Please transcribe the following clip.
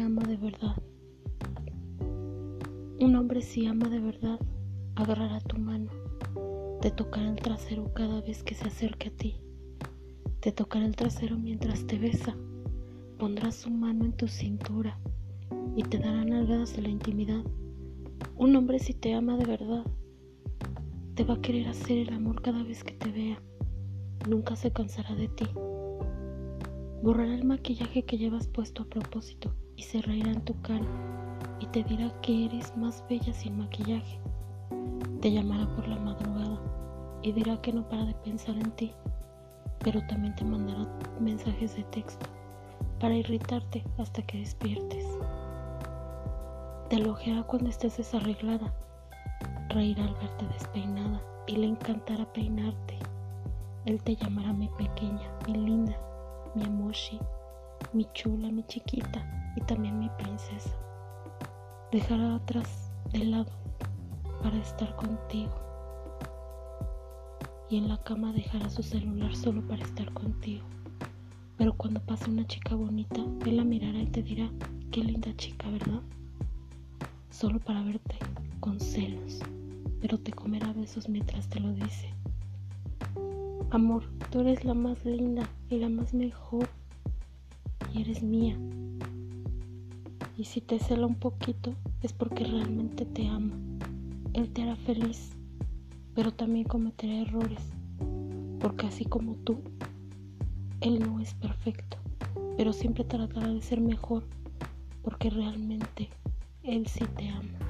ama de verdad. Un hombre si ama de verdad, agarrará tu mano, te tocará el trasero cada vez que se acerque a ti, te tocará el trasero mientras te besa, pondrá su mano en tu cintura y te dará nalgadas de la intimidad. Un hombre si te ama de verdad, te va a querer hacer el amor cada vez que te vea, nunca se cansará de ti. Borrará el maquillaje que llevas puesto a propósito y se reirá en tu cara y te dirá que eres más bella sin maquillaje. Te llamará por la madrugada y dirá que no para de pensar en ti, pero también te mandará mensajes de texto para irritarte hasta que despiertes. Te elogiará cuando estés desarreglada, reirá al verte despeinada y le encantará peinarte. Él te llamará mi pequeña, mi linda, mi emoji, mi chula, mi chiquita y también mi princesa. Dejará atrás de lado para estar contigo. Y en la cama dejará su celular solo para estar contigo. Pero cuando pase una chica bonita, él la mirará y te dirá, qué linda chica, ¿verdad? Solo para verte con celos, pero te comerá besos mientras te lo dice. Amor, tú eres la más linda y la más mejor y eres mía. Y si te cela un poquito es porque realmente te ama. Él te hará feliz, pero también cometerá errores, porque así como tú, Él no es perfecto, pero siempre tratará de ser mejor, porque realmente Él sí te ama.